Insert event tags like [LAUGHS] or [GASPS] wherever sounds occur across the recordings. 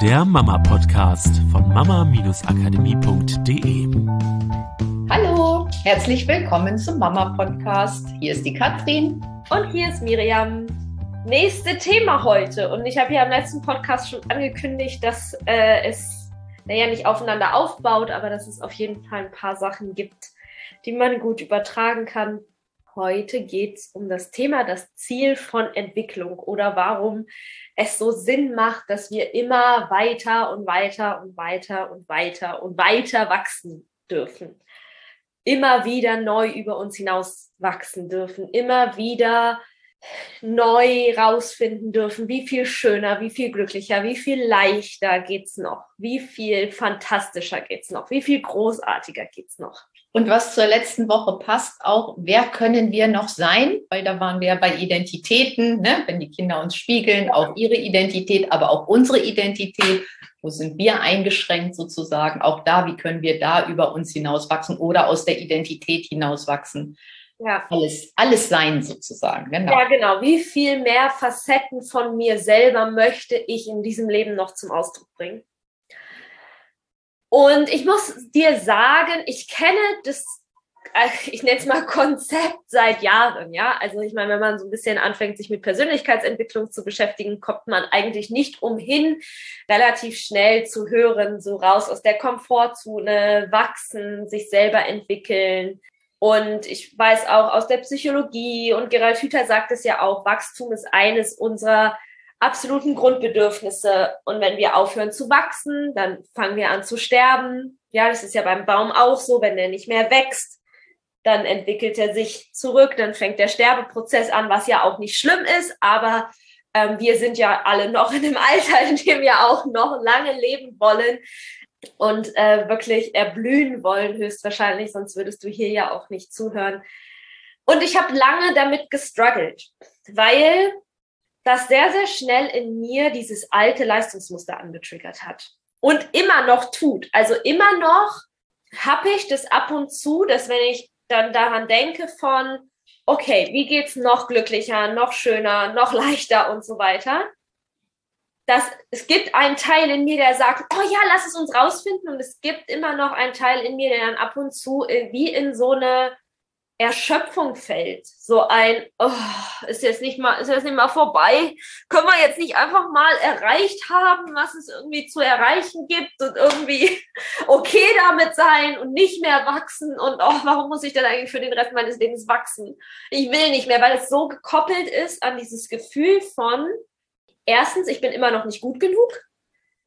der Mama-Podcast von mama-akademie.de. Hallo, herzlich willkommen zum Mama-Podcast. Hier ist die Katrin. Und hier ist Miriam. Nächste Thema heute. Und ich habe ja im letzten Podcast schon angekündigt, dass äh, es naja nicht aufeinander aufbaut, aber dass es auf jeden Fall ein paar Sachen gibt, die man gut übertragen kann. Heute geht es um das Thema, das Ziel von Entwicklung oder warum es so Sinn macht, dass wir immer weiter und weiter und weiter und weiter und weiter wachsen dürfen. Immer wieder neu über uns hinaus wachsen dürfen, immer wieder neu rausfinden dürfen, wie viel schöner, wie viel glücklicher, wie viel leichter geht's noch, wie viel fantastischer geht's noch, wie viel großartiger geht's noch. Und was zur letzten Woche passt, auch, wer können wir noch sein? Weil da waren wir bei Identitäten, ne? wenn die Kinder uns spiegeln, auch ihre Identität, aber auch unsere Identität. Wo sind wir eingeschränkt sozusagen? Auch da, wie können wir da über uns hinauswachsen oder aus der Identität hinauswachsen? Ja. Alles, alles sein sozusagen. Genau. Ja, genau. Wie viel mehr Facetten von mir selber möchte ich in diesem Leben noch zum Ausdruck bringen? Und ich muss dir sagen, ich kenne das, äh, ich nenne es mal Konzept seit Jahren, ja. Also ich meine, wenn man so ein bisschen anfängt, sich mit Persönlichkeitsentwicklung zu beschäftigen, kommt man eigentlich nicht umhin, relativ schnell zu hören, so raus aus der Komfortzone, wachsen, sich selber entwickeln. Und ich weiß auch aus der Psychologie und Gerald Hüther sagt es ja auch, Wachstum ist eines unserer absoluten Grundbedürfnisse. Und wenn wir aufhören zu wachsen, dann fangen wir an zu sterben. Ja, das ist ja beim Baum auch so, wenn er nicht mehr wächst, dann entwickelt er sich zurück, dann fängt der Sterbeprozess an, was ja auch nicht schlimm ist, aber ähm, wir sind ja alle noch in einem [LAUGHS] Alter, in dem wir auch noch lange leben wollen und äh, wirklich erblühen wollen, höchstwahrscheinlich, sonst würdest du hier ja auch nicht zuhören. Und ich habe lange damit gestruggelt, weil das sehr, sehr schnell in mir dieses alte Leistungsmuster angetriggert hat und immer noch tut. Also immer noch habe ich das ab und zu, dass wenn ich dann daran denke von, okay, wie geht's noch glücklicher, noch schöner, noch leichter und so weiter, dass es gibt einen Teil in mir, der sagt, oh ja, lass es uns rausfinden und es gibt immer noch einen Teil in mir, der dann ab und zu wie in so eine Erschöpfung fällt. So ein, oh, ist jetzt nicht mal, ist jetzt nicht mal vorbei? Können wir jetzt nicht einfach mal erreicht haben, was es irgendwie zu erreichen gibt und irgendwie [LAUGHS] okay damit sein und nicht mehr wachsen und oh, warum muss ich denn eigentlich für den Rest meines Lebens wachsen? Ich will nicht mehr, weil es so gekoppelt ist an dieses Gefühl von, erstens, ich bin immer noch nicht gut genug.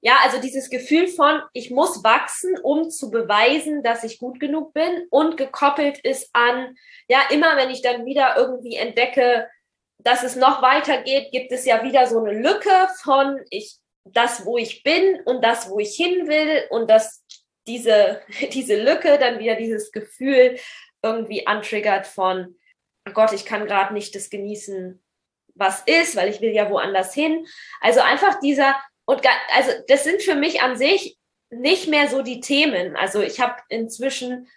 Ja, also dieses Gefühl von, ich muss wachsen, um zu beweisen, dass ich gut genug bin und gekoppelt ist an, ja, immer wenn ich dann wieder irgendwie entdecke, dass es noch weitergeht, gibt es ja wieder so eine Lücke von ich, das, wo ich bin und das, wo ich hin will und dass diese, [LAUGHS] diese Lücke dann wieder dieses Gefühl irgendwie antriggert von, oh Gott, ich kann gerade nicht das genießen, was ist, weil ich will ja woanders hin. Also einfach dieser und also das sind für mich an sich nicht mehr so die Themen. Also ich habe inzwischen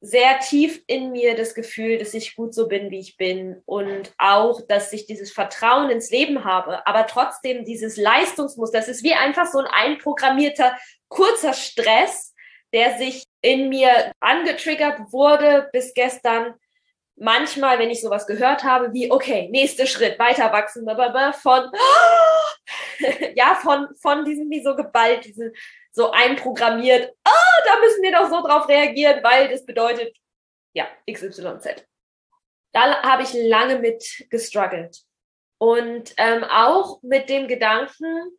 sehr tief in mir das Gefühl, dass ich gut so bin, wie ich bin. Und auch, dass ich dieses Vertrauen ins Leben habe, aber trotzdem dieses Leistungsmuster, das ist wie einfach so ein einprogrammierter kurzer Stress, der sich in mir angetriggert wurde bis gestern, manchmal, wenn ich sowas gehört habe, wie, okay, nächster Schritt, weiter wachsen, von, [GASPS] ja, von, von diesem, wie so geballt, diesen, so einprogrammiert, oh, da müssen wir doch so drauf reagieren, weil das bedeutet, ja, XYZ. Da habe ich lange mit gestruggelt. Und ähm, auch mit dem Gedanken,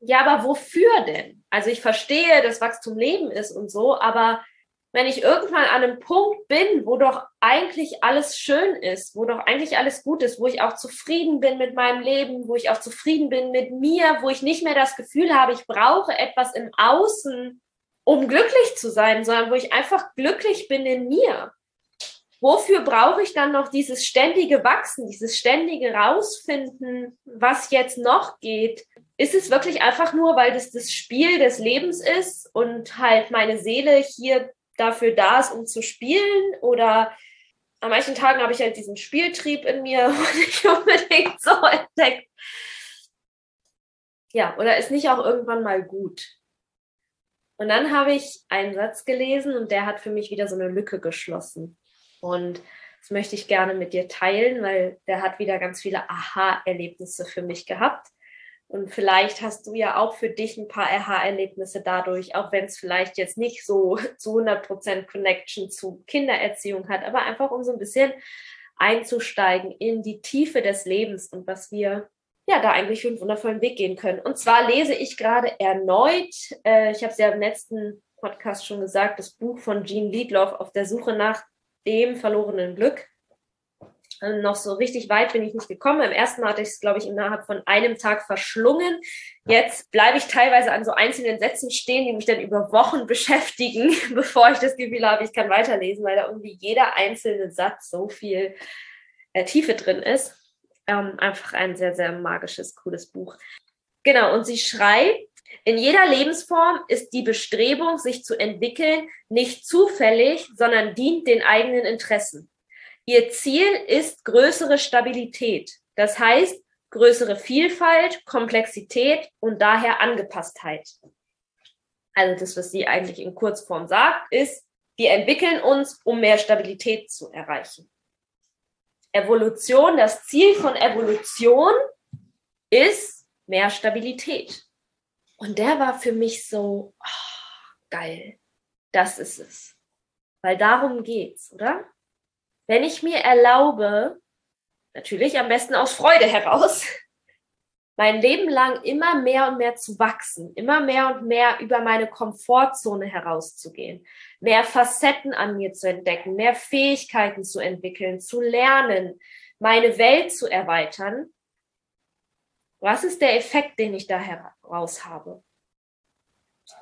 ja, aber wofür denn? Also ich verstehe, dass Wachstum Leben ist und so, aber wenn ich irgendwann an einem Punkt bin, wo doch eigentlich alles schön ist, wo doch eigentlich alles gut ist, wo ich auch zufrieden bin mit meinem Leben, wo ich auch zufrieden bin mit mir, wo ich nicht mehr das Gefühl habe, ich brauche etwas im Außen, um glücklich zu sein, sondern wo ich einfach glücklich bin in mir. Wofür brauche ich dann noch dieses ständige Wachsen, dieses ständige Rausfinden, was jetzt noch geht? Ist es wirklich einfach nur, weil das das Spiel des Lebens ist und halt meine Seele hier dafür da ist, um zu spielen oder an manchen Tagen habe ich halt diesen Spieltrieb in mir [LAUGHS] und nicht unbedingt so entdeckt. Ja, oder ist nicht auch irgendwann mal gut? Und dann habe ich einen Satz gelesen und der hat für mich wieder so eine Lücke geschlossen. Und das möchte ich gerne mit dir teilen, weil der hat wieder ganz viele Aha-Erlebnisse für mich gehabt. Und vielleicht hast du ja auch für dich ein paar Aha-Erlebnisse dadurch, auch wenn es vielleicht jetzt nicht so [LAUGHS] zu 100% Connection zu Kindererziehung hat, aber einfach um so ein bisschen einzusteigen in die Tiefe des Lebens und was wir ja da eigentlich für einen wundervollen Weg gehen können. Und zwar lese ich gerade erneut, äh, ich habe es ja im letzten Podcast schon gesagt, das Buch von Jean Liedloff auf der Suche nach dem verlorenen Glück. Ähm, noch so richtig weit bin ich nicht gekommen. Im ersten Mal hatte ich es, glaube ich, innerhalb von einem Tag verschlungen. Jetzt bleibe ich teilweise an so einzelnen Sätzen stehen, die mich dann über Wochen [LAUGHS] beschäftigen, [LAUGHS] bevor ich das Gefühl habe, ich kann weiterlesen, weil da irgendwie jeder einzelne Satz so viel äh, Tiefe drin ist. Ähm, einfach ein sehr, sehr magisches, cooles Buch. Genau, und sie schreibt, in jeder Lebensform ist die Bestrebung, sich zu entwickeln, nicht zufällig, sondern dient den eigenen Interessen. Ihr Ziel ist größere Stabilität, das heißt größere Vielfalt, Komplexität und daher Angepasstheit. Also das, was sie eigentlich in Kurzform sagt, ist, wir entwickeln uns, um mehr Stabilität zu erreichen. Evolution, das Ziel von Evolution ist mehr Stabilität. Und der war für mich so oh, geil. Das ist es. Weil darum geht's, oder? Wenn ich mir erlaube, natürlich am besten aus Freude heraus, [LAUGHS] mein Leben lang immer mehr und mehr zu wachsen, immer mehr und mehr über meine Komfortzone herauszugehen, mehr Facetten an mir zu entdecken, mehr Fähigkeiten zu entwickeln, zu lernen, meine Welt zu erweitern. Was ist der Effekt, den ich da heraus habe?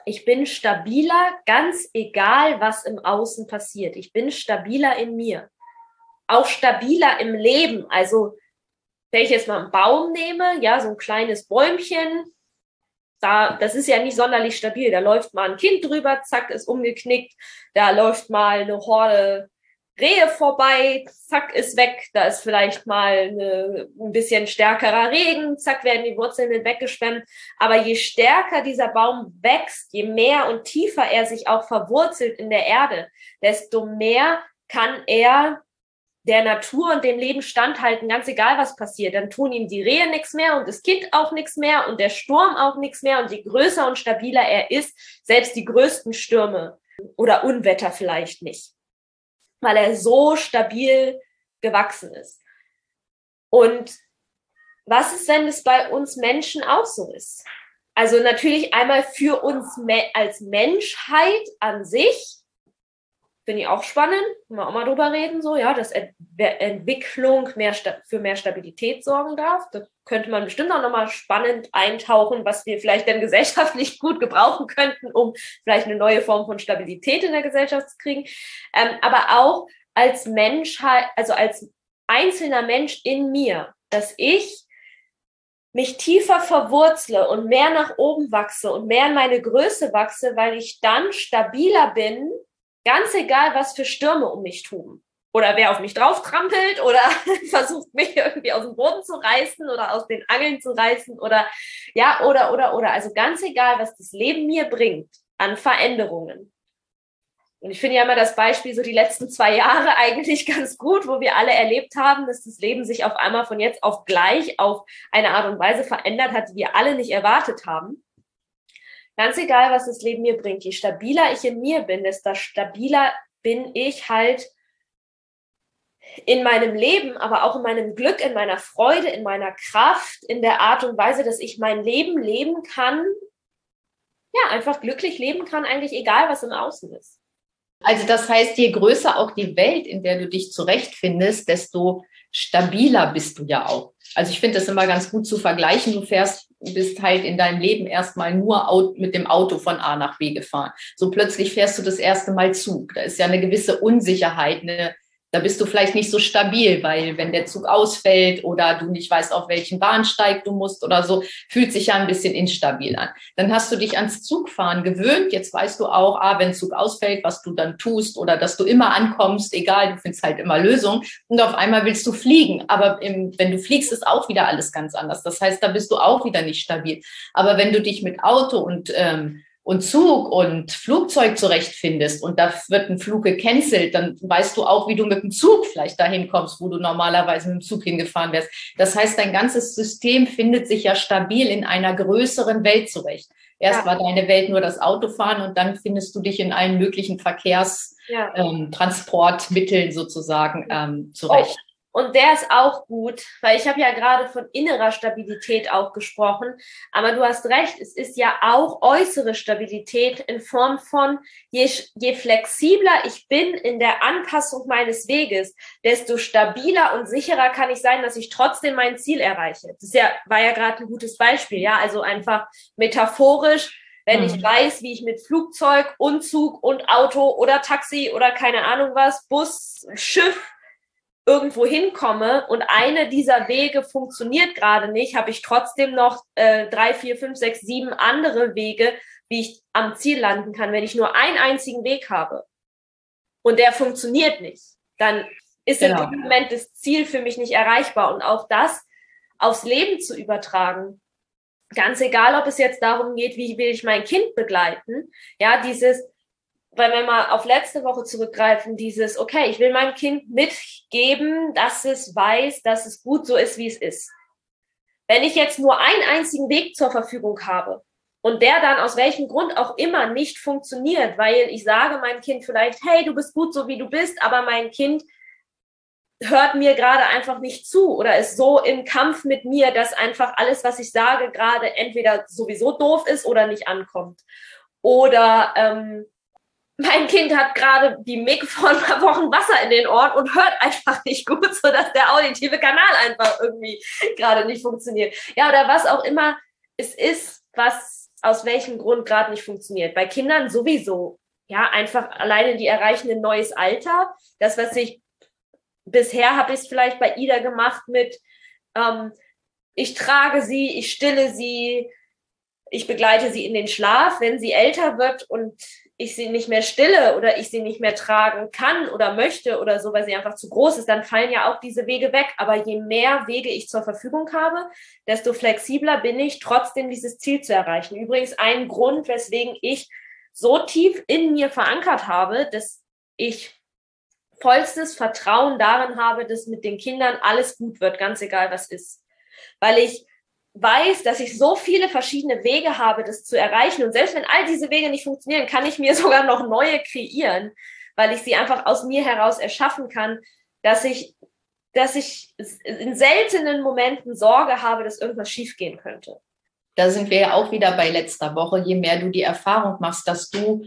Ich bin stabiler, ganz egal, was im Außen passiert. Ich bin stabiler in mir auch stabiler im Leben. Also, wenn ich jetzt mal einen Baum nehme, ja, so ein kleines Bäumchen, da, das ist ja nicht sonderlich stabil. Da läuft mal ein Kind drüber, zack, ist umgeknickt. Da läuft mal eine Horde Rehe vorbei, zack, ist weg. Da ist vielleicht mal eine, ein bisschen stärkerer Regen, zack, werden die Wurzeln weggeschwemmt. Aber je stärker dieser Baum wächst, je mehr und tiefer er sich auch verwurzelt in der Erde, desto mehr kann er der Natur und dem Leben standhalten, ganz egal was passiert. Dann tun ihm die Rehe nichts mehr und das Kind auch nichts mehr und der Sturm auch nichts mehr. Und je größer und stabiler er ist, selbst die größten Stürme oder Unwetter vielleicht nicht, weil er so stabil gewachsen ist. Und was ist, wenn es bei uns Menschen auch so ist? Also natürlich einmal für uns als Menschheit an sich, Finde ich auch spannend, können wir auch mal drüber reden, so, ja, dass Ent Entwicklung mehr für mehr Stabilität sorgen darf. Da könnte man bestimmt auch nochmal spannend eintauchen, was wir vielleicht dann gesellschaftlich [LAUGHS] gut gebrauchen könnten, um vielleicht eine neue Form von Stabilität in der Gesellschaft zu kriegen. Ähm, aber auch als Menschheit, also als einzelner Mensch in mir, dass ich mich tiefer verwurzle und mehr nach oben wachse und mehr in meine Größe wachse, weil ich dann stabiler bin Ganz egal, was für Stürme um mich tun. Oder wer auf mich drauf trampelt oder [LAUGHS] versucht, mich irgendwie aus dem Boden zu reißen oder aus den Angeln zu reißen oder ja, oder, oder, oder. Also ganz egal, was das Leben mir bringt an Veränderungen. Und ich finde ja immer das Beispiel so die letzten zwei Jahre [LAUGHS] eigentlich ganz gut, wo wir alle erlebt haben, dass das Leben sich auf einmal von jetzt auf gleich auf eine Art und Weise verändert hat, die wir alle nicht erwartet haben. Ganz egal, was das Leben mir bringt, je stabiler ich in mir bin, desto stabiler bin ich halt in meinem Leben, aber auch in meinem Glück, in meiner Freude, in meiner Kraft, in der Art und Weise, dass ich mein Leben leben kann, ja, einfach glücklich leben kann, eigentlich egal, was im Außen ist. Also das heißt, je größer auch die Welt, in der du dich zurechtfindest, desto stabiler bist du ja auch. Also ich finde das immer ganz gut zu vergleichen. Du fährst, bist halt in deinem Leben erstmal nur mit dem Auto von A nach B gefahren. So plötzlich fährst du das erste Mal Zug. Da ist ja eine gewisse Unsicherheit, eine Da bist du vielleicht nicht so stabil, weil wenn der Zug ausfällt oder du nicht weißt, auf welchen Bahnsteig du musst oder so, fühlt sich ja ein bisschen instabil an. Dann hast du dich ans Zugfahren gewöhnt. Jetzt weißt du auch, ah, wenn Zug ausfällt, was du dann tust oder dass du immer ankommst, egal, du findest halt immer Lösungen. Und auf einmal willst du fliegen. Aber im, wenn du fliegst, ist auch wieder alles ganz anders. Das heißt, da bist du auch wieder nicht stabil. Aber wenn du dich mit Auto und ähm, und Zug und Flugzeug zurechtfindest und da wird ein Flug gecancelt, dann weißt du auch, wie du mit dem Zug vielleicht dahin kommst, wo du normalerweise mit dem Zug hingefahren wärst. Das heißt, dein ganzes System findet sich ja stabil in einer größeren Welt zurecht. Erst ja. war deine Welt nur das Autofahren und dann findest du dich in allen möglichen Verkehrstransportmitteln ja. ähm, sozusagen ähm, zurecht. Und der ist auch gut, weil ich habe ja gerade von innerer Stabilität auch gesprochen. Aber du hast recht, es ist ja auch äußere Stabilität in Form von, je, je flexibler ich bin in der Anpassung meines Weges, desto stabiler und sicherer kann ich sein, dass ich trotzdem mein Ziel erreiche. Das ist ja, war ja gerade ein gutes Beispiel, ja. Also einfach metaphorisch, wenn ich mhm. weiß, wie ich mit Flugzeug und Zug und Auto oder Taxi oder keine Ahnung was, Bus, Schiff, irgendwo hinkomme und eine dieser Wege funktioniert gerade nicht, habe ich trotzdem noch äh, drei, vier, fünf, sechs, sieben andere Wege, wie ich am Ziel landen kann. Wenn ich nur einen einzigen Weg habe und der funktioniert nicht, dann ist genau. im Moment das Ziel für mich nicht erreichbar. Und auch das aufs Leben zu übertragen. Ganz egal, ob es jetzt darum geht, wie will ich mein Kind begleiten. Ja, dieses, weil wir auf letzte Woche zurückgreifen, dieses, okay, ich will meinem Kind mitgeben, dass es weiß, dass es gut so ist, wie es ist. Wenn ich jetzt nur einen einzigen Weg zur Verfügung habe und der dann aus welchem Grund auch immer nicht funktioniert, weil ich sage meinem Kind vielleicht, hey, du bist gut so, wie du bist, aber mein Kind hört mir gerade einfach nicht zu oder ist so im Kampf mit mir, dass einfach alles, was ich sage, gerade entweder sowieso doof ist oder nicht ankommt. Oder ähm, mein Kind hat gerade wie Mick vor ein paar Wochen Wasser in den Ohren und hört einfach nicht gut, sodass der auditive Kanal einfach irgendwie gerade nicht funktioniert. Ja, oder was auch immer es ist, was aus welchem Grund gerade nicht funktioniert. Bei Kindern sowieso. Ja, einfach alleine die erreichen ein neues Alter. Das, was ich bisher habe ich es vielleicht bei Ida gemacht mit, ähm, ich trage sie, ich stille sie, ich begleite sie in den Schlaf. Wenn sie älter wird und ich sie nicht mehr stille oder ich sie nicht mehr tragen kann oder möchte oder so, weil sie einfach zu groß ist, dann fallen ja auch diese Wege weg. Aber je mehr Wege ich zur Verfügung habe, desto flexibler bin ich, trotzdem dieses Ziel zu erreichen. Übrigens ein Grund, weswegen ich so tief in mir verankert habe, dass ich vollstes Vertrauen darin habe, dass mit den Kindern alles gut wird, ganz egal was ist. Weil ich weiß, dass ich so viele verschiedene Wege habe, das zu erreichen. Und selbst wenn all diese Wege nicht funktionieren, kann ich mir [LAUGHS] sogar noch neue kreieren, weil ich sie einfach aus mir heraus erschaffen kann, dass ich, dass ich in seltenen Momenten Sorge habe, dass irgendwas schiefgehen könnte. Da sind wir ja auch wieder bei letzter Woche. Je mehr du die Erfahrung machst, dass du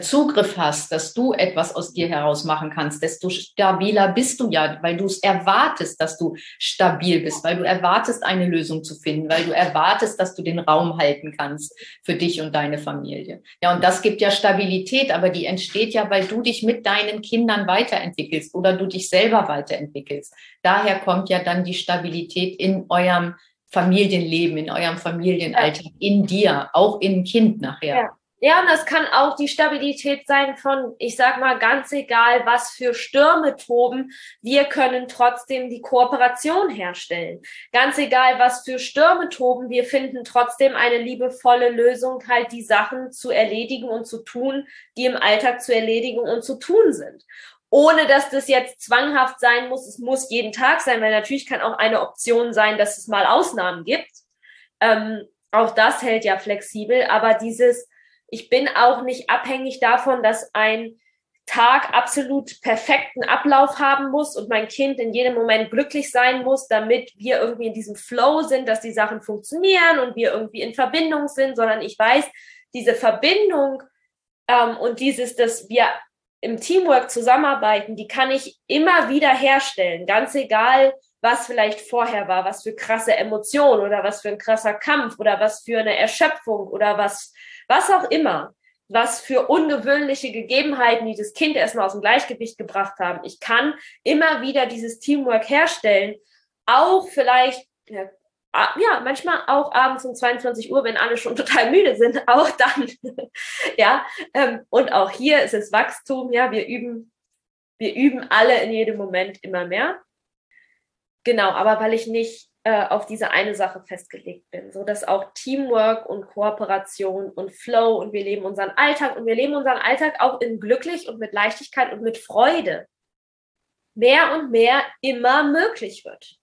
Zugriff hast, dass du etwas aus dir heraus machen kannst, desto stabiler bist du ja, weil du es erwartest, dass du stabil bist, weil du erwartest, eine Lösung zu finden, weil du erwartest, dass du den Raum halten kannst für dich und deine Familie. Ja, und das gibt ja Stabilität, aber die entsteht ja, weil du dich mit deinen Kindern weiterentwickelst oder du dich selber weiterentwickelst. Daher kommt ja dann die Stabilität in eurem Familienleben, in eurem Familienalltag, in dir, auch in Kind nachher. Ja. Ja, und das kann auch die Stabilität sein von, ich sag mal, ganz egal, was für Stürme toben, wir können trotzdem die Kooperation herstellen. Ganz egal, was für Stürme toben, wir finden trotzdem eine liebevolle Lösung, halt die Sachen zu erledigen und zu tun, die im Alltag zu erledigen und zu tun sind. Ohne dass das jetzt zwanghaft sein muss, es muss jeden Tag sein, weil natürlich kann auch eine Option sein, dass es mal Ausnahmen gibt. Ähm, auch das hält ja flexibel, aber dieses, ich bin auch nicht abhängig davon, dass ein Tag absolut perfekten Ablauf haben muss und mein Kind in jedem Moment glücklich sein muss, damit wir irgendwie in diesem Flow sind, dass die Sachen funktionieren und wir irgendwie in Verbindung sind, sondern ich weiß, diese Verbindung ähm, und dieses, dass wir im Teamwork zusammenarbeiten, die kann ich immer wieder herstellen, ganz egal, was vielleicht vorher war, was für krasse Emotionen oder was für ein krasser Kampf oder was für eine Erschöpfung oder was was auch immer. was für ungewöhnliche Gegebenheiten, die das Kind erstmal aus dem Gleichgewicht gebracht haben. Ich kann immer wieder dieses Teamwork herstellen, auch vielleicht, ja, ja, manchmal auch abends um 22 Uhr, wenn alle schon [LAUGHS] total müde sind, auch dann. [LAUGHS] ja, ähm, und auch hier ist es Wachstum, ja, wir üben, wir üben alle in jedem Moment immer mehr. Genau, aber weil ich nicht äh, auf diese eine Sache festgelegt bin, so dass auch Teamwork und Kooperation und Flow und wir leben unseren Alltag und wir leben unseren Alltag auch in glücklich und mit Leichtigkeit und mit Freude mehr und mehr immer möglich wird.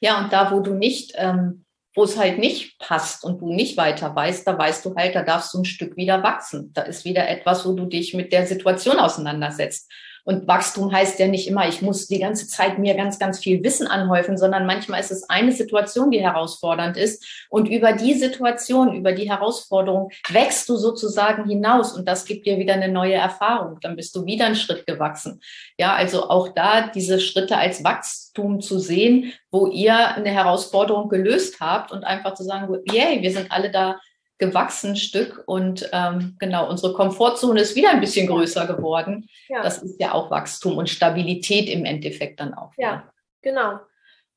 Ja, und da, wo du nicht, ähm, wo es halt nicht passt und du nicht weiter weißt, da weißt du halt, da darfst du ein Stück wieder wachsen. Da ist wieder etwas, wo du dich mit der Situation auseinandersetzt. Und Wachstum heißt ja nicht immer, ich muss die ganze Zeit mir ganz, ganz viel Wissen anhäufen, sondern manchmal ist es eine Situation, die herausfordernd ist. Und über die Situation, über die Herausforderung wächst du sozusagen hinaus und das gibt dir wieder eine neue Erfahrung. Dann bist du wieder einen Schritt gewachsen. Ja, also auch da diese Schritte als Wachstum zu sehen, wo ihr eine Herausforderung gelöst habt und einfach zu sagen, yay, wir sind alle da gewachsen Stück und ähm, genau, unsere Komfortzone ist wieder ein bisschen größer geworden. Ja. Das ist ja auch Wachstum und Stabilität im Endeffekt dann auch. Ja, ja. genau.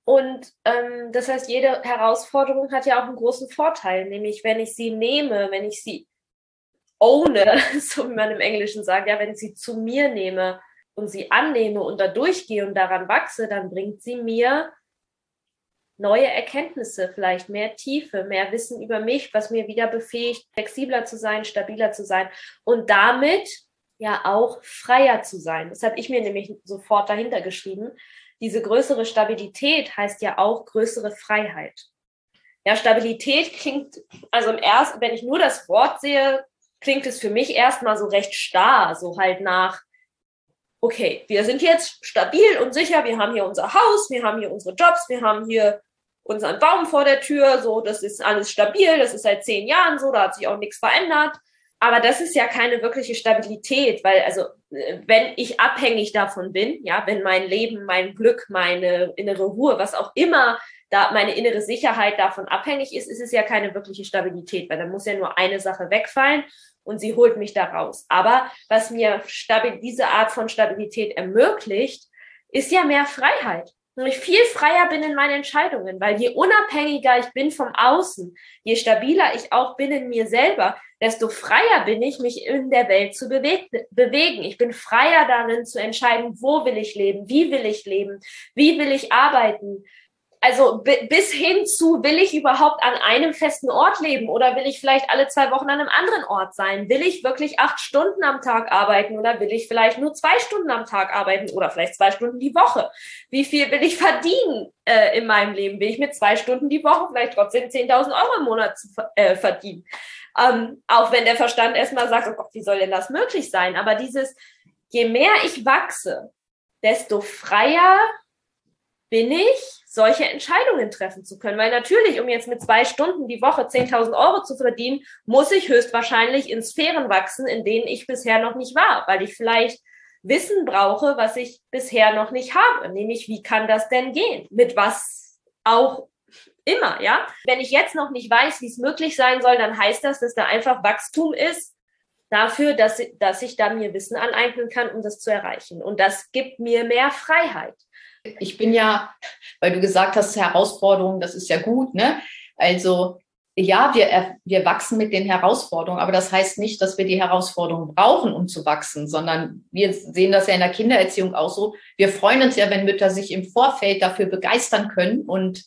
Und ähm, das heißt, jede Herausforderung hat ja auch einen großen Vorteil, nämlich wenn ich sie nehme, wenn ich sie ohne, [LAUGHS] so wie man im Englischen sagt, ja, wenn ich sie zu mir nehme und sie annehme und da durchgehe und daran wachse, dann bringt sie mir neue Erkenntnisse, vielleicht mehr Tiefe, mehr Wissen über mich, was mir wieder befähigt, flexibler zu sein, stabiler zu sein und damit ja auch freier zu sein. Das habe ich mir nämlich sofort dahinter geschrieben. Diese größere Stabilität heißt ja auch größere Freiheit. Ja, Stabilität klingt, also im ersten, wenn ich nur das Wort sehe, klingt es für mich erstmal so recht starr, so halt nach, okay, wir sind jetzt stabil und sicher, wir haben hier unser Haus, wir haben hier unsere Jobs, wir haben hier unseren Baum vor der Tür, so, das ist alles stabil, das ist seit zehn Jahren so, da hat sich auch nichts verändert. Aber das ist ja keine wirkliche Stabilität, weil also wenn ich abhängig davon bin, ja, wenn mein Leben, mein Glück, meine innere Ruhe, was auch immer da meine innere Sicherheit davon abhängig ist, ist es ja keine wirkliche Stabilität, weil dann muss ja nur eine Sache wegfallen und sie holt mich da raus. Aber was mir stabil, diese Art von Stabilität ermöglicht, ist ja mehr Freiheit ich viel freier bin in meinen Entscheidungen, weil je unabhängiger ich bin vom Außen, je stabiler ich auch bin in mir selber, desto freier bin ich, mich in der Welt zu bewegen. Ich bin freier darin zu entscheiden, wo will ich leben, wie will ich leben, wie will ich arbeiten, also bis hin zu, will ich überhaupt an einem festen Ort leben oder will ich vielleicht alle zwei Wochen an einem anderen Ort sein? Will ich wirklich acht Stunden am Tag arbeiten oder will ich vielleicht nur zwei Stunden am Tag arbeiten oder vielleicht zwei Stunden die Woche? Wie viel will ich verdienen äh, in meinem Leben? Will ich mit zwei Stunden die Woche vielleicht trotzdem 10.000 Euro im Monat zu, äh, verdienen? Ähm, auch wenn der Verstand erstmal sagt, oh Gott, wie soll denn das möglich sein? Aber dieses, je mehr ich wachse, desto freier bin ich, solche Entscheidungen treffen zu können. Weil natürlich, um jetzt mit zwei Stunden die Woche 10.000 Euro zu verdienen, muss ich höchstwahrscheinlich in Sphären wachsen, in denen ich bisher noch nicht war, weil ich vielleicht Wissen brauche, was ich bisher noch nicht habe. Nämlich, wie kann das denn gehen? Mit was auch immer, ja? Wenn ich jetzt noch nicht weiß, wie es möglich sein soll, dann heißt das, dass da einfach Wachstum ist dafür, dass, dass ich da mir Wissen aneignen kann, um das zu erreichen. Und das gibt mir mehr Freiheit ich bin ja, weil du gesagt hast, Herausforderungen, das ist ja gut, ne? Also ja, wir, wir wachsen mit den Herausforderungen, aber das heißt nicht, dass wir die Herausforderungen brauchen, um zu wachsen, sondern wir sehen das ja in der Kindererziehung auch so. Wir freuen uns ja, wenn Mütter sich im Vorfeld dafür begeistern können und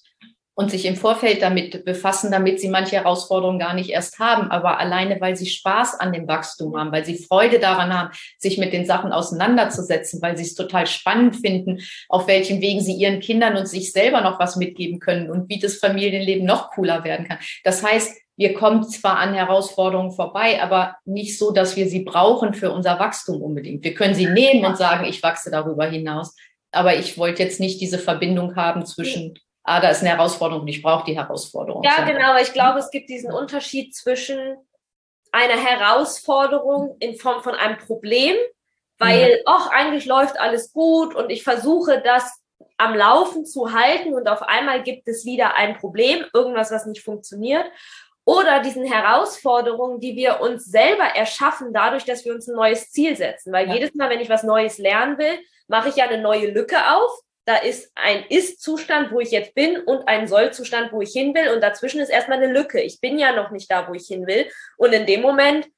und sich im Vorfeld damit befassen, damit sie manche Herausforderungen gar nicht erst haben, aber alleine, weil sie Spaß an dem Wachstum haben, weil sie Freude daran haben, sich mit den Sachen auseinanderzusetzen, weil sie es total spannend finden, auf welchen Wegen sie ihren Kindern und sich selber noch was mitgeben können und wie das Familienleben noch cooler werden kann. Das heißt, wir kommen zwar an Herausforderungen vorbei, aber nicht so, dass wir sie brauchen für unser Wachstum unbedingt. Wir können sie nehmen und sagen, ich wachse darüber hinaus. Aber ich wollte jetzt nicht diese Verbindung haben zwischen ah, da ist eine Herausforderung und ich brauche die Herausforderung. Ja, genau. Ich glaube, es gibt diesen Unterschied zwischen einer Herausforderung in Form von einem Problem, weil, ach, mhm. eigentlich läuft alles gut und ich versuche das am Laufen zu halten und auf einmal gibt es wieder ein Problem, irgendwas, was nicht funktioniert. oder diesen Herausforderungen, die wir uns selber erschaffen, dadurch, dass wir uns ein neues Ziel setzen. Weil ja. jedes Mal, wenn ich was Neues lernen will, mache ich ja eine neue Lücke auf. Da ist ein Ist-Zustand, wo ich jetzt bin, und ein Soll-Zustand, wo ich hin will. Und dazwischen ist erstmal eine Lücke. Ich bin ja noch nicht da, wo ich hin will. Und in dem Moment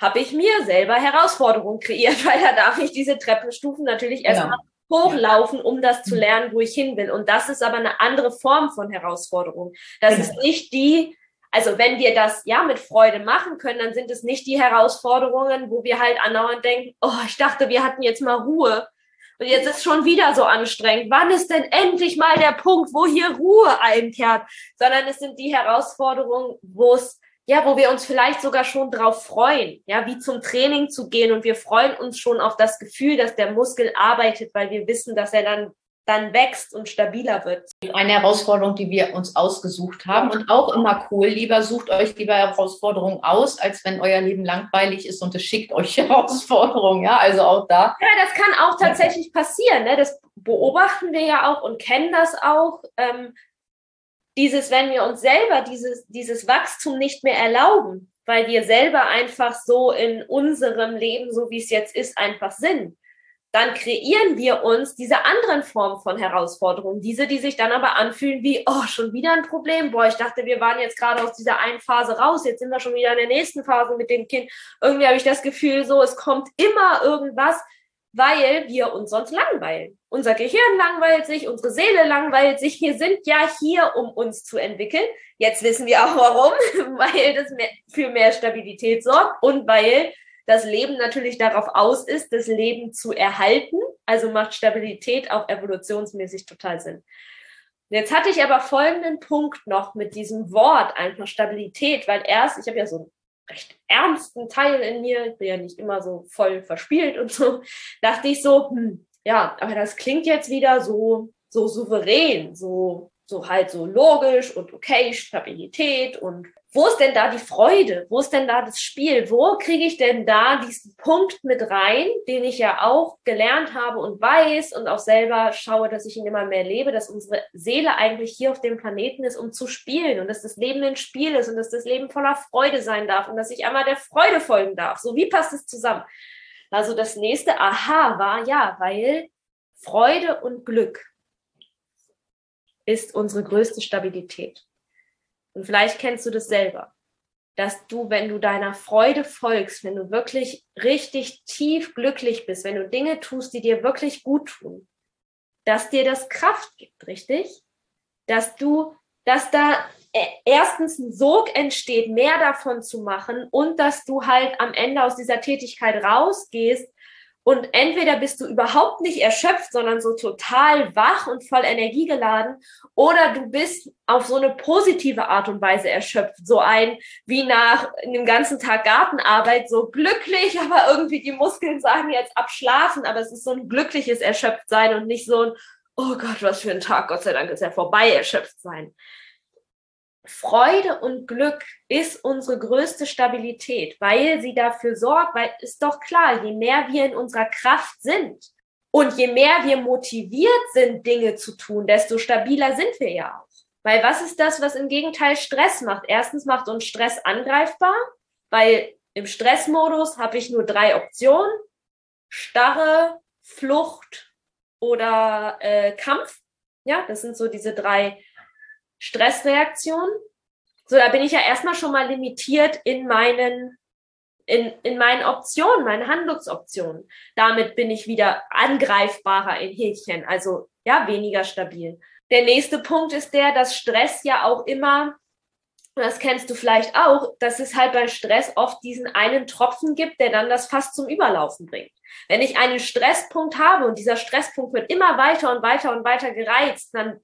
habe ich mir selber Herausforderungen kreiert, [LAUGHS] weil da darf ich diese Treppenstufen natürlich erstmal ja. hochlaufen, um das zu mhm. lernen, wo ich hin will. Und das ist aber eine andere Form von Herausforderung. Das genau. ist nicht die, also wenn wir das ja mit Freude machen können, dann sind es nicht die Herausforderungen, wo wir halt andauernd denken, oh, ich dachte, wir hatten jetzt mal Ruhe. Und jetzt ist schon wieder so anstrengend. Wann ist denn endlich mal der Punkt, wo hier Ruhe einkehrt? Sondern es sind die Herausforderungen, wo es ja, wo wir uns vielleicht sogar schon drauf freuen, ja, wie zum Training zu gehen und wir freuen uns schon auf das Gefühl, dass der Muskel arbeitet, weil wir wissen, dass er dann dann wächst und stabiler wird. Eine Herausforderung, die wir uns ausgesucht haben und auch immer cool. Lieber sucht euch lieber Herausforderungen aus, als wenn euer Leben langweilig ist und es schickt euch [LAUGHS] Herausforderungen. Ja, also auch da. Ja, das kann auch tatsächlich passieren. Ne? Das beobachten wir ja auch und kennen das auch. Ähm, dieses, wenn wir uns selber dieses, dieses Wachstum nicht mehr erlauben, weil wir selber einfach so in unserem Leben, so wie es jetzt ist, einfach sind, dann kreieren wir uns diese anderen Formen von Herausforderungen, diese, die sich dann aber anfühlen wie, oh, schon wieder ein Problem, boah, ich dachte, wir waren jetzt gerade aus dieser einen Phase raus, jetzt sind wir schon wieder in der nächsten Phase mit dem Kind. Irgendwie habe ich das Gefühl, so, es kommt immer irgendwas, weil wir uns sonst langweilen. Unser Gehirn langweilt sich, unsere Seele langweilt sich. Wir sind ja hier, um uns zu entwickeln. Jetzt wissen wir auch warum, [LAUGHS] weil das für mehr Stabilität sorgt und weil das Leben natürlich darauf aus ist, das Leben zu erhalten. Also macht Stabilität auch evolutionsmäßig total Sinn. Jetzt hatte ich aber folgenden Punkt noch mit diesem Wort einfach Stabilität, weil erst, ich habe ja so einen recht ernsten Teil in mir, ich bin ja nicht immer so voll verspielt und so, dachte ich so, hm, ja, aber das klingt jetzt wieder so, so souverän, so, so halt so logisch und okay, Stabilität und wo ist denn da die Freude? Wo ist denn da das Spiel? Wo kriege ich denn da diesen Punkt mit rein, den ich ja auch gelernt habe und weiß und auch selber schaue, dass ich ihn immer mehr lebe, dass unsere Seele eigentlich hier auf dem Planeten ist, um zu spielen und dass das Leben ein Spiel ist und dass das Leben voller Freude sein darf und dass ich einmal der Freude folgen darf. So, wie passt es zusammen? Also das nächste Aha war ja, weil Freude und Glück ist unsere größte Stabilität. Und vielleicht kennst du das selber, dass du, wenn du deiner Freude folgst, wenn du wirklich richtig tief glücklich bist, wenn du Dinge tust, die dir wirklich gut tun, dass dir das Kraft gibt, richtig? Dass du, dass da äh, erstens ein Sog entsteht, mehr davon zu machen und dass du halt am Ende aus dieser Tätigkeit rausgehst und entweder bist du überhaupt nicht erschöpft, sondern so total wach und voll energiegeladen, oder du bist auf so eine positive Art und Weise erschöpft. So ein wie nach einem ganzen Tag Gartenarbeit, so glücklich, [LAUGHS] aber irgendwie die Muskeln sagen jetzt abschlafen, aber es ist so ein glückliches Erschöpftsein und nicht so ein, oh Gott, was für ein Tag, Gott sei Dank ist er vorbei, erschöpft sein. Freude und Glück ist unsere größte Stabilität, weil sie dafür sorgt, weil ist doch klar, je mehr wir in unserer Kraft sind und je mehr wir motiviert sind, Dinge zu tun, desto stabiler sind wir ja auch. Weil was ist das, was im Gegenteil Stress macht? Erstens macht uns Stress angreifbar, weil im Stressmodus habe ich nur drei Optionen. Starre, Flucht oder äh, Kampf. Ja, das sind so diese drei Stressreaktion. So, da bin ich ja erstmal schon mal limitiert in meinen, in, in meinen Optionen, meine Handlungsoptionen. Damit bin ich wieder angreifbarer in Häkchen, also ja, weniger stabil. Der nächste Punkt ist der, dass Stress ja auch immer, das kennst du vielleicht auch, dass es halt bei Stress oft diesen einen Tropfen gibt, der dann das fast zum Überlaufen bringt. Wenn ich einen Stresspunkt habe und dieser Stresspunkt wird immer weiter und weiter und weiter gereizt, dann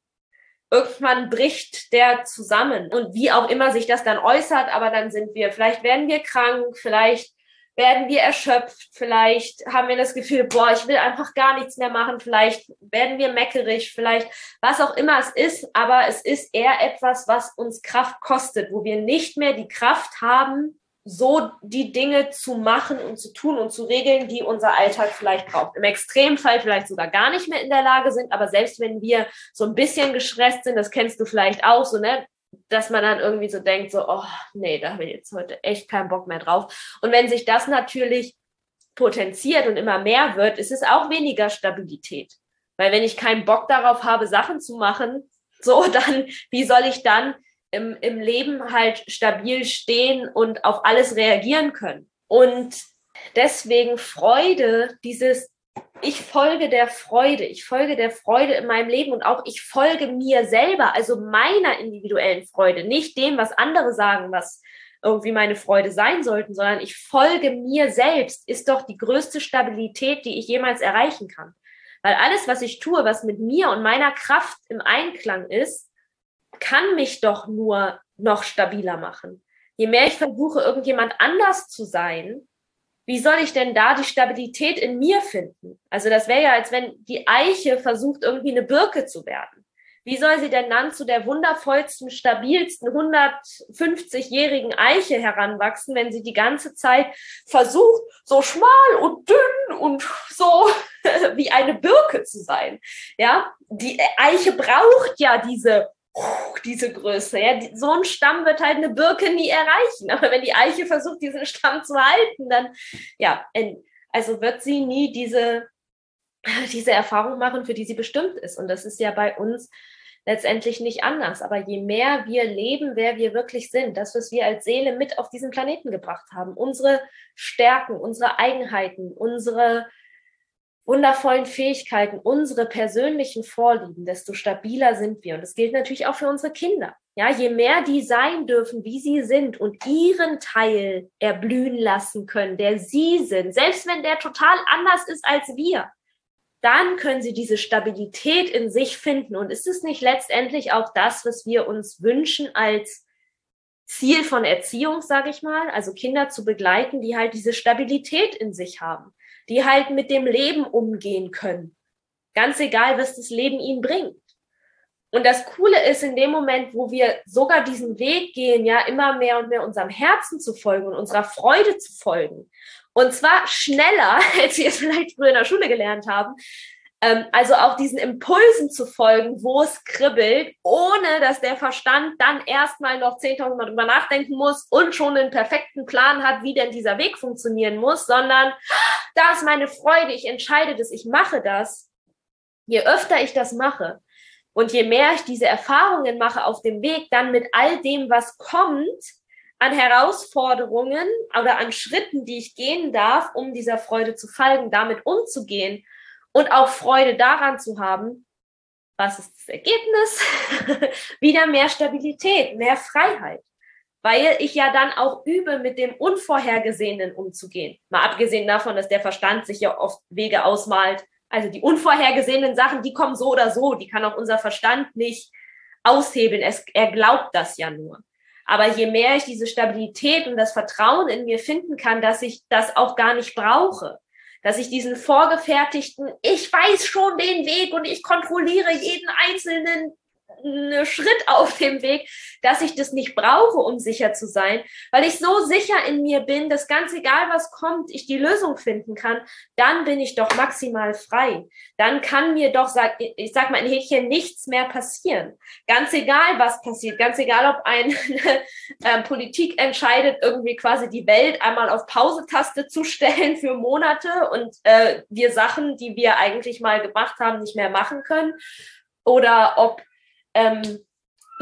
irgendwann bricht der zusammen. Und wie auch immer sich das dann äußert, aber dann sind wir, vielleicht werden wir krank, vielleicht werden wir erschöpft, vielleicht haben wir das Gefühl, boah, ich will einfach gar nichts mehr machen, vielleicht werden wir meckerig, vielleicht was auch immer es ist, aber es ist eher etwas, was uns Kraft kostet, wo wir nicht mehr die Kraft haben, so die Dinge zu machen und zu tun und zu regeln, die unser Alltag vielleicht braucht. Im Extremfall vielleicht sogar gar nicht mehr in der Lage sind, aber selbst wenn wir so ein bisschen gestresst sind, das kennst du vielleicht auch so, ne? dass man dann irgendwie so denkt, so, oh nee, da habe ich jetzt heute echt keinen Bock mehr drauf. Und wenn sich das natürlich potenziert und immer mehr wird, ist es auch weniger Stabilität. Weil wenn ich keinen Bock darauf habe, Sachen zu machen, so [LAUGHS] dann, wie soll ich dann im, im Leben halt stabil stehen und auf alles reagieren können? Und deswegen Freude, dieses ich folge der Freude, ich folge der Freude in meinem Leben und auch ich folge mir selber, also meiner individuellen Freude, nicht dem, was andere sagen, was irgendwie meine Freude sein sollten, sondern ich folge mir selbst, ist doch die größte Stabilität, die ich jemals erreichen kann. Weil alles, was ich tue, was mit mir und meiner Kraft im Einklang ist, kann mich doch nur noch stabiler machen. Je mehr ich versuche, irgendjemand anders zu sein, wie soll ich denn da die Stabilität in mir finden? Also das wäre ja, als wenn die Eiche versucht, irgendwie eine Birke zu werden. Wie soll sie denn dann zu der wundervollsten, stabilsten 150-jährigen Eiche heranwachsen, wenn sie die ganze Zeit versucht, so schmal und dünn und so [LAUGHS] wie eine Birke zu sein? Ja, die Eiche braucht ja diese diese Größe. Ja, so ein Stamm wird halt eine Birke nie erreichen. Aber wenn die Eiche versucht, diesen Stamm zu halten, dann, ja, also wird sie nie diese, [LAUGHS] diese Erfahrung machen, für die sie bestimmt ist. Und das ist ja bei uns letztendlich nicht anders. Aber je mehr wir leben, wer wir wirklich sind, das, was wir als Seele mit auf diesen Planeten gebracht haben, unsere Stärken, unsere Eigenheiten, unsere wundervollen Fähigkeiten, unsere persönlichen Vorlieben, desto stabiler sind wir. Und das gilt natürlich auch für unsere Kinder. Ja, je mehr die sein dürfen, wie sie sind und ihren Teil erblühen lassen können, der sie sind, selbst wenn der total anders ist als wir, dann können sie diese Stabilität in sich finden. Und ist es nicht letztendlich auch das, was wir uns wünschen als Ziel von Erziehung, sage ich mal, also Kinder zu begleiten, die halt diese Stabilität in sich haben die halt mit dem Leben umgehen können. Ganz egal, was das Leben ihnen bringt. Und das Coole ist, in dem Moment, wo wir sogar diesen Weg gehen, ja, immer mehr und mehr unserem Herzen zu folgen und unserer Freude zu folgen. Und zwar schneller, [LAUGHS] als wir es vielleicht früher in der Schule gelernt haben, ähm, also auch diesen Impulsen zu folgen, wo es kribbelt, ohne dass der Verstand dann erstmal noch 10.000 Mal drüber nachdenken muss und schon einen perfekten Plan hat, wie denn dieser Weg funktionieren muss, sondern da ist meine Freude, ich entscheide das, ich mache das. Je öfter ich das mache und je mehr ich diese Erfahrungen mache auf dem Weg, dann mit all dem, was kommt, an Herausforderungen oder an Schritten, die ich gehen darf, um dieser Freude zu folgen, damit umzugehen und auch Freude daran zu haben, was ist das Ergebnis? [LAUGHS] Wieder mehr Stabilität, mehr Freiheit. Weil ich ja dann auch übe, mit dem Unvorhergesehenen umzugehen. Mal abgesehen davon, dass der Verstand sich ja oft Wege ausmalt. Also die unvorhergesehenen Sachen, die kommen so oder so. Die kann auch unser Verstand nicht aushebeln. Es, er glaubt das ja nur. Aber je mehr ich diese Stabilität und das Vertrauen in mir finden kann, dass ich das auch gar nicht brauche, dass ich diesen vorgefertigten, ich weiß schon den Weg und ich kontrolliere jeden einzelnen einen Schritt auf dem Weg, dass ich das nicht brauche, um sicher zu sein, weil ich so sicher in mir bin, dass ganz egal was kommt, ich die Lösung finden kann, dann bin ich doch maximal frei. Dann kann mir doch, sag, ich sag mal ein Häkchen, nichts mehr passieren. Ganz egal, was passiert, ganz egal, ob eine [LAUGHS] äh, Politik entscheidet, irgendwie quasi die Welt einmal auf Pause-Taste zu stellen für Monate und äh, wir Sachen, die wir eigentlich mal gemacht haben, nicht mehr machen können. Oder ob ähm,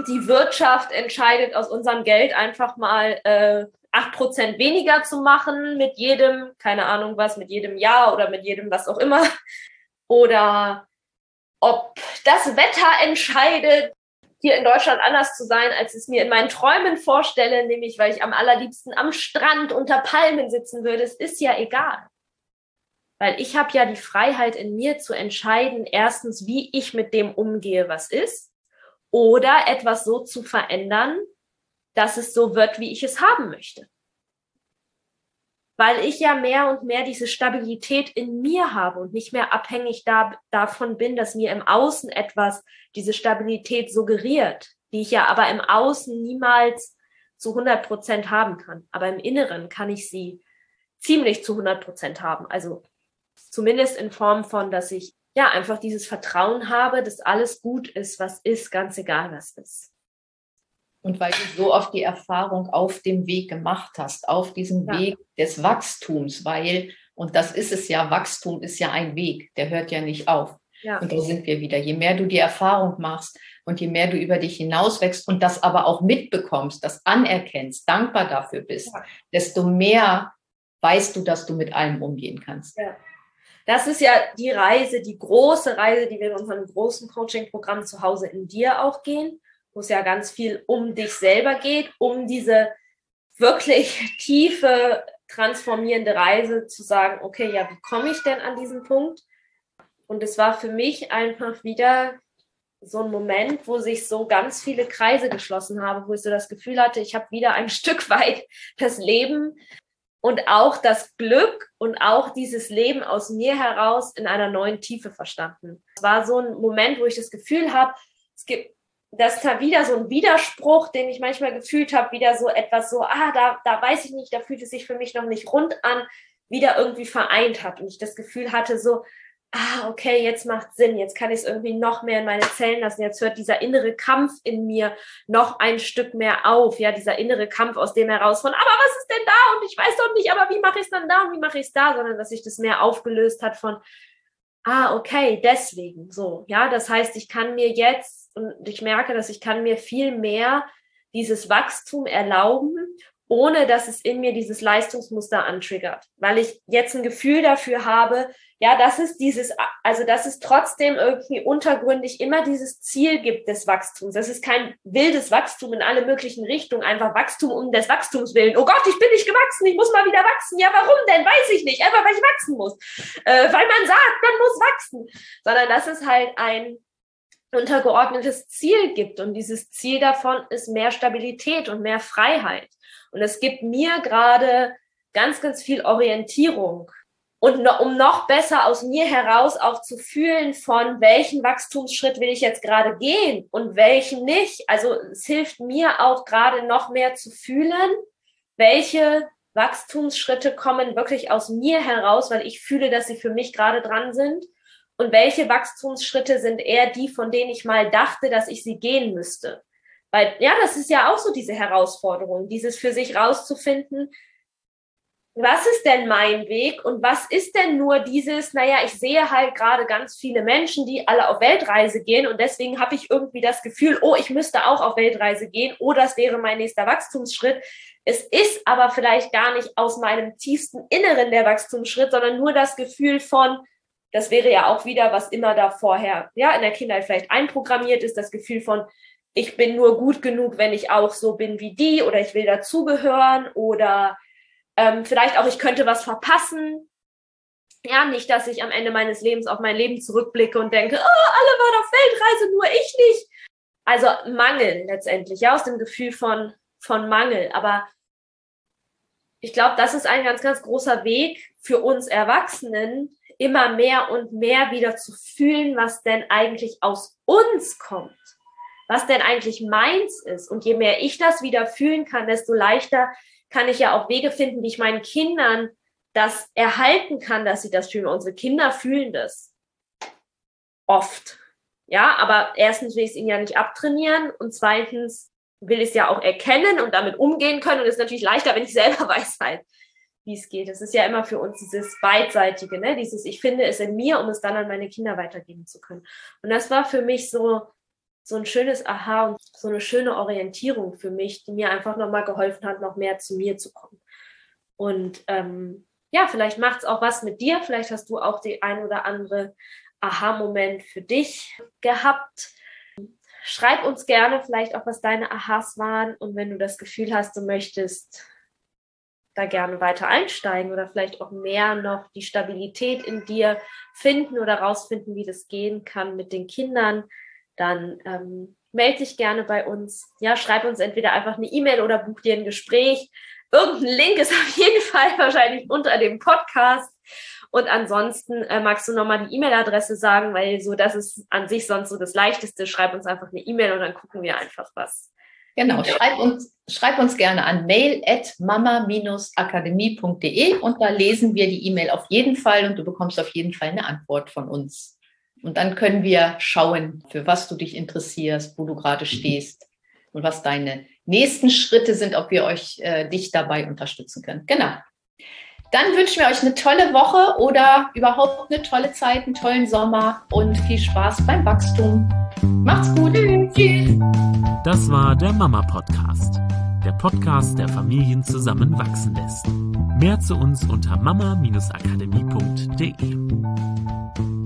die Wirtschaft entscheidet, aus unserem Geld einfach mal äh, 8% weniger zu machen mit jedem, keine Ahnung was, mit jedem Jahr oder mit jedem was auch immer. Oder ob das Wetter entscheidet, hier in Deutschland anders zu sein, als es mir in meinen Träumen vorstelle, nämlich weil ich am allerliebsten am Strand unter Palmen sitzen würde. Es ist ja egal. Weil ich habe ja die Freiheit in mir zu entscheiden, erstens, wie ich mit dem umgehe, was ist oder etwas so zu verändern, dass es so wird, wie ich es haben möchte. Weil ich ja mehr und mehr diese Stabilität in mir habe und nicht mehr abhängig da, davon bin, dass mir im Außen etwas diese Stabilität suggeriert, die ich ja aber im Außen niemals zu 100 Prozent haben kann. Aber im Inneren kann ich sie ziemlich zu 100 Prozent haben. Also zumindest in Form von, dass ich ja, einfach dieses Vertrauen habe, dass alles gut ist, was ist, ganz egal was ist. Und weil du so oft die Erfahrung auf dem Weg gemacht hast, auf diesem ja. Weg des Wachstums, weil, und das ist es ja, Wachstum ist ja ein Weg, der hört ja nicht auf. Ja. Und da sind wir wieder. Je mehr du die Erfahrung machst und je mehr du über dich hinauswächst und das aber auch mitbekommst, das anerkennst, dankbar dafür bist, ja. desto mehr weißt du, dass du mit allem umgehen kannst. Ja. Das ist ja die Reise, die große Reise, die wir in unserem großen Coaching-Programm zu Hause in dir auch gehen, wo es ja ganz viel um dich selber geht, um diese wirklich tiefe, transformierende Reise zu sagen, okay, ja, wie komme ich denn an diesen Punkt? Und es war für mich einfach wieder so ein Moment, wo sich so ganz viele Kreise geschlossen haben, wo ich so das Gefühl hatte, ich habe wieder ein [LAUGHS] Stück weit das Leben und auch das Glück und auch dieses Leben aus mir heraus in einer neuen Tiefe verstanden. Es war so ein Moment, wo ich das Gefühl habe, es gibt das da wieder so ein Widerspruch, den ich manchmal gefühlt habe, wieder so etwas so, ah, da, da weiß ich nicht, da fühlt es sich für mich noch nicht rund an, wieder irgendwie vereint hat. Und ich das Gefühl hatte, so, ah, okay, jetzt macht Sinn, jetzt kann ich es irgendwie noch mehr in meine Zellen lassen, jetzt hört dieser innere Kampf in mir noch ein Stück mehr auf, ja, dieser innere Kampf aus dem heraus von, aber was ist denn da? Und ich weiß doch nicht, aber wie mache ich es dann da und wie mache ich es da, sondern dass sich das mehr aufgelöst hat von, ah, okay, deswegen, so, ja, das heißt, ich kann mir jetzt, und ich merke, dass ich kann mir viel mehr dieses Wachstum erlauben ohne dass es in mir dieses Leistungsmuster antriggert, weil ich jetzt ein Gefühl dafür habe, ja, dass es dieses, also dass es trotzdem irgendwie untergründig immer dieses Ziel gibt des Wachstums. Das ist kein wildes Wachstum in alle möglichen Richtungen, einfach Wachstum um des Wachstums willen. Oh Gott, ich bin nicht gewachsen, ich muss mal wieder wachsen. Ja, warum denn? Weiß ich nicht. Einfach weil ich wachsen muss. Äh, weil man sagt, man muss wachsen. Sondern dass es halt ein untergeordnetes Ziel gibt. Und dieses Ziel davon ist mehr Stabilität und mehr Freiheit. Und es gibt mir gerade ganz, ganz viel Orientierung. Und um noch besser aus mir heraus auch zu fühlen, von welchen Wachstumsschritt will ich jetzt gerade gehen und welchen nicht. Also es hilft mir auch gerade noch mehr zu fühlen, welche Wachstumsschritte kommen wirklich aus mir heraus, weil ich fühle, dass sie für mich gerade dran sind. Und welche Wachstumsschritte sind eher die, von denen ich mal dachte, dass ich sie gehen müsste. Weil, ja, das ist ja auch so diese Herausforderung, dieses für sich rauszufinden, was ist denn mein Weg und was ist denn nur dieses, naja, ich sehe halt gerade ganz viele Menschen, die alle auf Weltreise gehen und deswegen habe ich irgendwie das Gefühl, oh, ich müsste auch auf Weltreise gehen, oh, das wäre mein nächster Wachstumsschritt. Es ist aber vielleicht gar nicht aus meinem tiefsten Inneren der Wachstumsschritt, sondern nur das Gefühl von, das wäre ja auch wieder, was immer da vorher, ja, in der Kindheit vielleicht einprogrammiert ist, das Gefühl von, ich bin nur gut genug, wenn ich auch so bin wie die oder ich will dazugehören oder ähm, vielleicht auch, ich könnte was verpassen. Ja, nicht, dass ich am Ende meines Lebens auf mein Leben zurückblicke und denke, oh, alle waren auf Weltreise, nur ich nicht. Also Mangel letztendlich, ja, aus dem Gefühl von, von Mangel. Aber ich glaube, das ist ein ganz, ganz großer Weg für uns Erwachsenen, immer mehr und mehr wieder zu fühlen, was denn eigentlich aus uns kommt was denn eigentlich meins ist. Und je mehr ich das wieder fühlen kann, desto leichter kann ich ja auch Wege finden, wie ich meinen Kindern das erhalten kann, dass sie das fühlen. Unsere Kinder fühlen das oft. Ja, aber erstens will ich es ihnen ja nicht abtrainieren und zweitens will ich es ja auch erkennen und damit umgehen können. Und es ist natürlich leichter, wenn ich selber [LAUGHS] weiß halt, wie es geht. Es ist ja immer für uns dieses beidseitige, ne? dieses ich finde es in mir, um es dann an meine Kinder weitergeben zu können. Und das war für mich so so ein schönes Aha und so eine schöne Orientierung für mich, die mir einfach nochmal geholfen hat, noch mehr zu mir zu kommen. Und ähm, ja, vielleicht macht es auch was mit dir. Vielleicht hast du auch den ein oder andere Aha-Moment für dich gehabt. Schreib uns gerne vielleicht auch, was deine Ahas waren. Und wenn du das Gefühl hast, du möchtest da gerne weiter einsteigen oder vielleicht auch mehr noch die Stabilität in dir finden oder rausfinden, wie das gehen kann mit den Kindern, dann ähm, melde dich gerne bei uns. Ja, schreib uns entweder einfach eine E-Mail oder buch dir ein Gespräch. Irgendein Link ist auf jeden Fall wahrscheinlich unter dem Podcast. Und ansonsten äh, magst du nochmal die E-Mail-Adresse sagen, weil so das ist an sich sonst so das Leichteste. Schreib uns einfach eine E-Mail und dann gucken wir einfach was. Genau, schreib uns, schreib uns gerne an mail at mama-akademie.de und da lesen wir die E-Mail auf jeden Fall und du bekommst auf jeden Fall eine Antwort von uns. Und dann können wir schauen, für was du dich interessierst, wo du gerade stehst. und was deine nächsten Schritte sind, ob wir euch äh, dich dabei unterstützen können. Genau. Dann wünschen wir euch eine tolle Woche oder überhaupt eine tolle Zeit, einen tollen Sommer und viel Spaß beim Wachstum. Macht's gut. Tschüss. Das war der Mama Podcast. Der Podcast, der Familien zusammenwachsen lässt. Mehr zu uns unter mama-akademie.de.